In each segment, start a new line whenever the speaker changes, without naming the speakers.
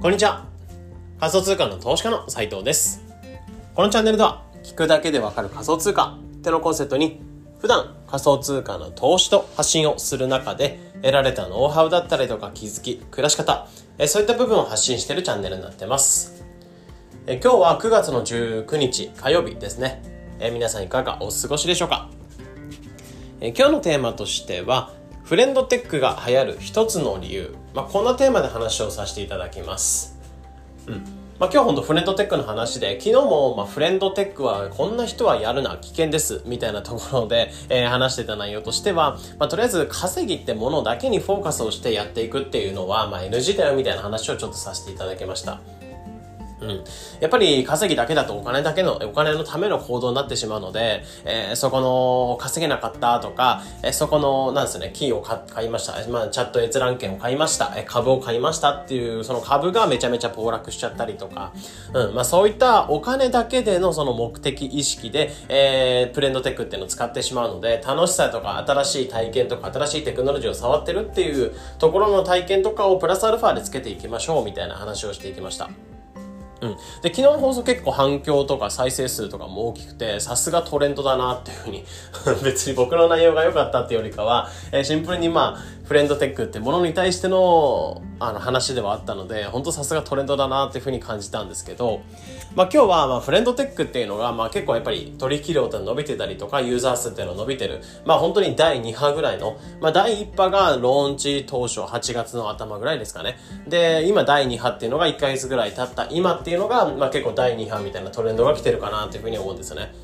こんにちは。仮想通貨の投資家の斉藤です。このチャンネルでは、聞くだけでわかる仮想通貨ってのコンセプトに、普段仮想通貨の投資と発信をする中で、得られたノウハウだったりとか気づき、暮らし方、そういった部分を発信しているチャンネルになってます。え今日は9月の19日火曜日ですね。え皆さんいかがお過ごしでしょうか？え今日のテーマとしては、フレンドテックが流行る一つの理由、まあ、こんなテーマで話をさせていただきます。うん。まあ、今日本当フレンドテックの話で、昨日もまフレンドテックはこんな人はやるな、危険です、みたいなところで、えー、話してた内容としては、まあ、とりあえず稼ぎってものだけにフォーカスをしてやっていくっていうのは、まあ、NG だよみたいな話をちょっとさせていただきました。うん。やっぱり稼ぎだけだとお金だけの、お金のための行動になってしまうので、えー、そこの稼げなかったとか、えー、そこの、なんですね、キーを買いました。まあ、チャット閲覧権を買いました。えー、株を買いましたっていう、その株がめちゃめちゃ暴落しちゃったりとか、うん。まあ、そういったお金だけでのその目的意識で、えー、プレンドテックっていうのを使ってしまうので、楽しさとか新しい体験とか新しいテクノロジーを触ってるっていうところの体験とかをプラスアルファでつけていきましょうみたいな話をしていきました。うん。で、昨日の放送結構反響とか再生数とかも大きくて、さすがトレンドだなっていうふうに 別に僕の内容が良かったっていうよりかは、えー、シンプルにまあ、フレンドテックってものに対してのあの話ではあったので、本当さすがトレンドだなっていうふうに感じたんですけど、まあ今日はまあフレンドテックっていうのがまあ結構やっぱり取引量って伸びてたりとかユーザー数っていうの伸びてる。まあ本当に第2波ぐらいの、まあ第1波がローンチ当初8月の頭ぐらいですかね。で、今第2波っていうのが1ヶ月ぐらい経った今っていうのがまあ結構第2波みたいなトレンドが来てるかなっていうふうに思うんですよね。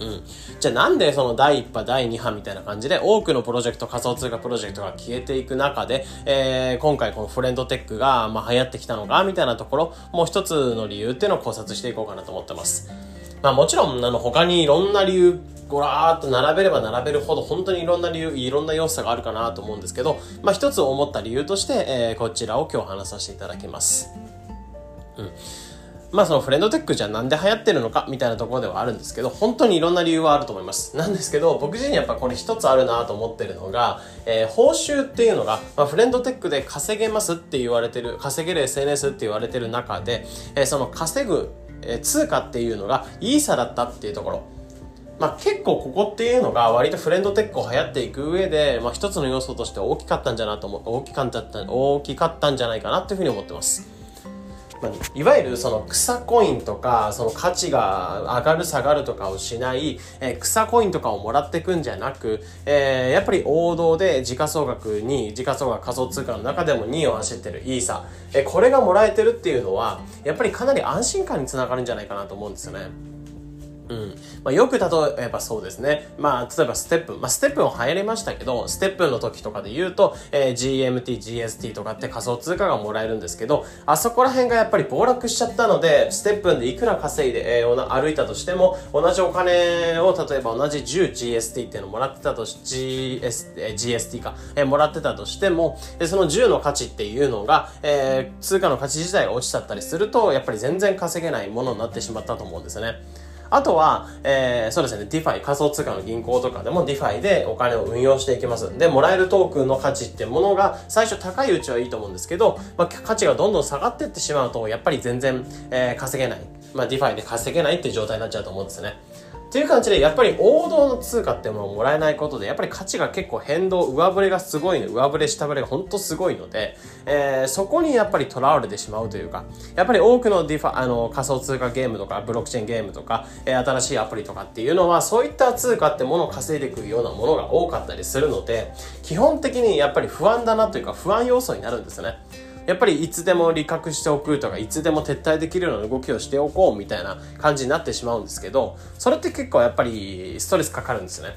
うん。じゃあなんでその第1波、第2波みたいな感じで多くのプロジェクト、仮想通貨プロジェクトが消えていく中で、えー、今回このフレンドテックがまあ流行ってきたのかみたいなところ、もう一つの理由っていうのを考察していこうかなと思ってます。まあもちろん、あの他にいろんな理由ごらーっと並べれば並べるほど本当にいろんな理由、いろんな要素があるかなと思うんですけど、まあ一つ思った理由として、えー、こちらを今日話させていただきます。うん。まあそのフレンドテックじゃなんで流行ってるのかみたいなところではあるんですけど、本当にいろんな理由はあると思います。なんですけど、僕自身やっぱこれ一つあるなと思ってるのが、えー、報酬っていうのが、まあ、フレンドテックで稼げますって言われてる、稼げる SNS って言われてる中で、えー、その稼ぐ、えー、通貨っていうのがイーサだったっていうところ。まあ、結構ここっていうのが割とフレンドテックを流行っていく上で、まあ、一つの要素として大きかったんじゃなと思、大きかった、大きかったんじゃないかなっていうふうに思ってます。いわゆるその草コインとかその価値が上がる下がるとかをしない、えー、草コインとかをもらっていくんじゃなく、えー、やっぱり王道で時価総額に時価総額仮想通貨の中でも2位を走ってるイーサ、えー、これがもらえてるっていうのはやっぱりかなり安心感につながるんじゃないかなと思うんですよね。うん。まあ、よく例えばそうですね。まあ、例えばステップ。まあ、ステップも流行りましたけど、ステップの時とかで言うと、えー、GMT、GST とかって仮想通貨がもらえるんですけど、あそこら辺がやっぱり暴落しちゃったので、ステップでいくら稼いで、えー、歩いたとしても、同じお金を、例えば同じ 10GST っていうのをもらってたとし、GS、えー、GST か、えー、もらってたとしても、でその10の価値っていうのが、えー、通貨の価値自体が落ちちゃったりすると、やっぱり全然稼げないものになってしまったと思うんですよね。あとは、えー、そうですね、DeFi、仮想通貨の銀行とかでも DeFi でお金を運用していきます。で、もらえるトークンの価値ってものが最初高いうちはいいと思うんですけど、まあ、価値がどんどん下がっていってしまうと、やっぱり全然、えー、稼げない。まあ、DeFi で稼げないって状態になっちゃうと思うんですね。っていう感じで、やっぱり王道の通貨ってものをもらえないことで、やっぱり価値が結構変動、上振れがすごいの、上振れ下振れが本当すごいので、えー、そこにやっぱり囚われてしまうというか、やっぱり多くのディファ、あの、仮想通貨ゲームとか、ブロックチェーンゲームとか、えー、新しいアプリとかっていうのは、そういった通貨ってものを稼いでいくようなものが多かったりするので、基本的にやっぱり不安だなというか、不安要素になるんですよね。やっぱりいつでも利確しておくとか、いつでも撤退できるような動きをしておこうみたいな感じになってしまうんですけど、それって結構やっぱりストレスかかるんですよね。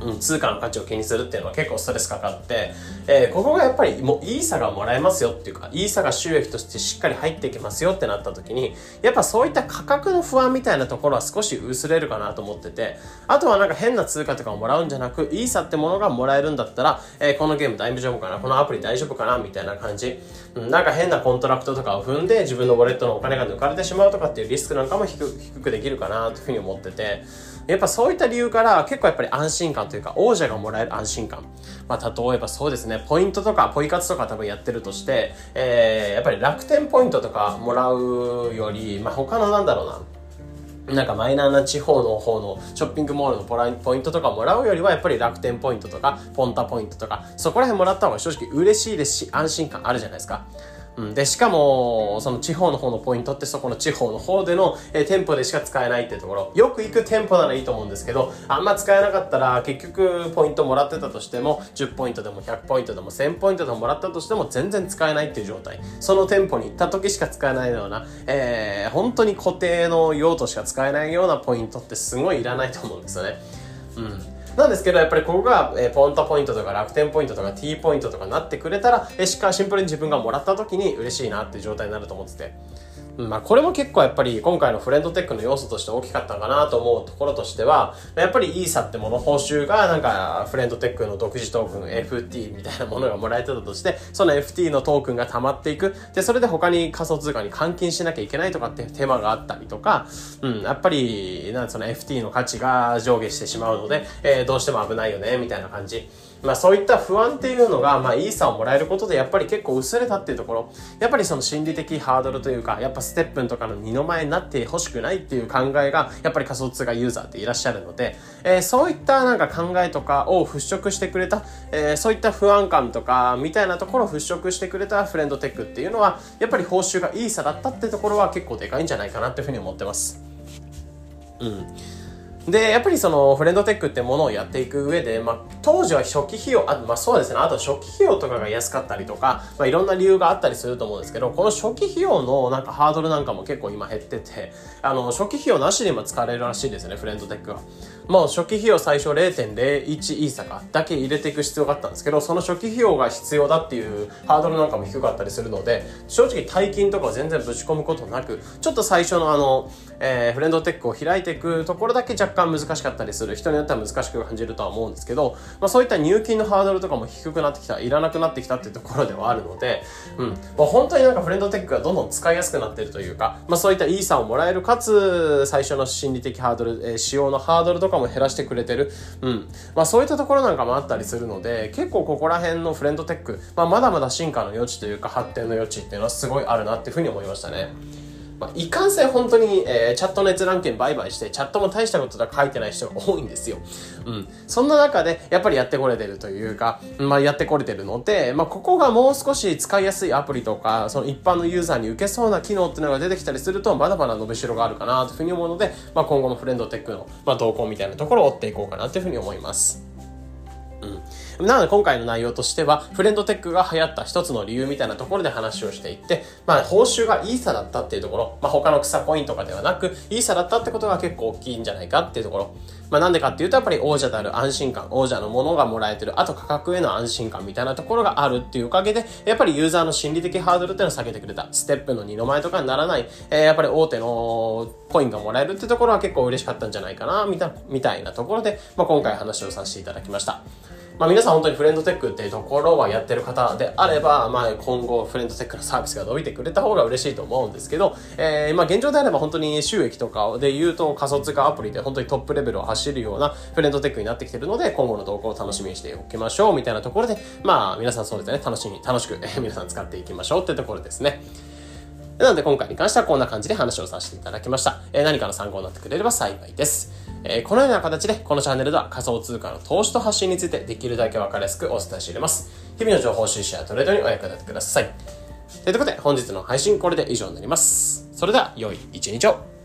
うん、通貨の価値を気にするっていうのは結構ストレスかかって、えー、ここがやっぱりもうイーサがもらえますよっていうか、イーサが収益としてしっかり入ってきますよってなった時に、やっぱそういった価格の不安みたいなところは少し薄れるかなと思ってて、あとはなんか変な通貨とかをもらうんじゃなく、イーサってものがもらえるんだったら、えー、このゲーム大丈夫かなこのアプリ大丈夫かなみたいな感じ。うん、なんか変なコントラクトとかを踏んで自分のウォレットのお金が抜かれてしまうとかっていうリスクなんかも低くできるかなというふうに思ってて、やっぱそういった理由から結構やっぱり安心感というかイーサがもらえる安心感。まあ例えばそうですね、ポイントとかポイ活とか多分やってるとして、えー、やっぱり楽天ポイントとかもらうより、まあ他のなんだろうな、なんかマイナーな地方の方のショッピングモールのポイントとかもらうよりはやっぱり楽天ポイントとかポンタポイントとかそこら辺もらった方が正直嬉しいですし安心感あるじゃないですか。うん、で、しかも、その地方の方のポイントってそこの地方の方での、えー、店舗でしか使えないっていうところ、よく行く店舗ならいいと思うんですけど、あんま使えなかったら結局ポイントもらってたとしても、10ポイントでも100ポイントでも1000ポイントでももらったとしても全然使えないっていう状態。その店舗に行った時しか使えないような、えー、本当に固定の用途しか使えないようなポイントってすごいいらないと思うんですよね。うん。なんですけど、やっぱりここが、えー、ポンタポイントとか楽天ポイントとか T ポイントとかなってくれたら、えー、しっかりシンプルに自分がもらった時に嬉しいなっていう状態になると思ってて。まあ、これも結構やっぱり今回のフレンドテックの要素として大きかったかなと思うところとしては、やっぱりイーサってもの報酬がなんかフレンドテックの独自トークン FT みたいなものがもらえてたとして、その FT のトークンが溜まっていく。で、それで他に仮想通貨に換金しなきゃいけないとかって手間があったりとか、うん、やっぱり、なんその FT の価値が上下してしまうので、えー、どうしても危ないよね、みたいな感じ。まあそういった不安っていうのが、まあイーサをもらえることでやっぱり結構薄れたっていうところ、やっぱりその心理的ハードルというか、やっぱステップンとかの二の前になってほしくないっていう考えが、やっぱり仮想通貨ユーザーっていらっしゃるので、えー、そういったなんか考えとかを払拭してくれた、えー、そういった不安感とか、みたいなところを払拭してくれたフレンドテックっていうのは、やっぱり報酬がイーサだったってところは結構でかいんじゃないかなっていうふうに思ってます。うん。で、やっぱりそのフレンドテックってものをやっていく上で、まあ、当時は初期費用、あ、まあそうですね、あと初期費用とかが安かったりとか、まあいろんな理由があったりすると思うんですけど、この初期費用のなんかハードルなんかも結構今減ってて、あの、初期費用なしでも使われるらしいんですよね、フレンドテックは。もう初期費用最初0.01イーサかだけ入れていく必要があったんですけど、その初期費用が必要だっていうハードルなんかも低かったりするので、正直大金とか全然ぶち込むことなく、ちょっと最初のあの、えー、フレンドテックを開いていくところだけ若干難しかったりする。人によっては難しく感じるとは思うんですけど、まあ、そういった入金のハードルとかも低くなってきたいらなくなってきたっていうところではあるので、うん、まあ、本当になんかフレンドテックがどんどん使いやすくなってるというか、まあ、そういったイーサをもらえるかつ最初の心理的ハードル、えー、使用のハードルとかも減らしてくれてる、うん。まあ、そういったところなんかもあったりするので結構ここら辺のフレンドテック、まあ、まだまだ進化の余地というか発展の余地っていうのはすごいあるなっていうふうに思いましたね。まあ、いかんせん本当に、えー、チャット閲覧券売買して、チャットも大したことは書いてない人が多いんですよ。うん。そんな中で、やっぱりやってこれてるというか、まあ、やってこれてるので、まあ、ここがもう少し使いやすいアプリとか、その一般のユーザーに受けそうな機能っていうのが出てきたりすると、まだまだ伸びしろがあるかなというふうに思うので、まあ、今後もフレンドテックの、まあ、動向みたいなところを追っていこうかなというふうに思います。うん。なので今回の内容としては、フレンドテックが流行った一つの理由みたいなところで話をしていって、まあ報酬がイーサだったっていうところ、まあ他の草コインとかではなく、イーサだったってことが結構大きいんじゃないかっていうところ。まあなんでかっていうとやっぱり王者である安心感、王者のものがもらえてる、あと価格への安心感みたいなところがあるっていうおかげで、やっぱりユーザーの心理的ハードルっていうのを下げてくれた。ステップの二の前とかにならない、えー、やっぱり大手のコインがもらえるってところは結構嬉しかったんじゃないかな、みたみたいなところで、まあ今回話をさせていただきました。まあ皆さん本当にフレンドテックっていうところはやってる方であれば、まあ今後フレンドテックのサービスが伸びてくれた方が嬉しいと思うんですけど、えー、まあ現状であれば本当に収益とかで言うと仮想通貨アプリで本当にトップレベルを走るようなフレンドテックになってきてるので、今後の動向を楽しみにしておきましょうみたいなところで、まあ皆さんそうですね、楽しみ、楽しく、皆さん使っていきましょうってところですね。なので今回に関してはこんな感じで話をさせていただきました。えー、何かの参考になってくれれば幸いです。えー、このような形で、このチャンネルでは仮想通貨の投資と発信についてできるだけ分かりやすくお伝えしています。日々の情報収集やトレードにお役立てください。ということで、本日の配信これで以上になります。それでは、良い一日を。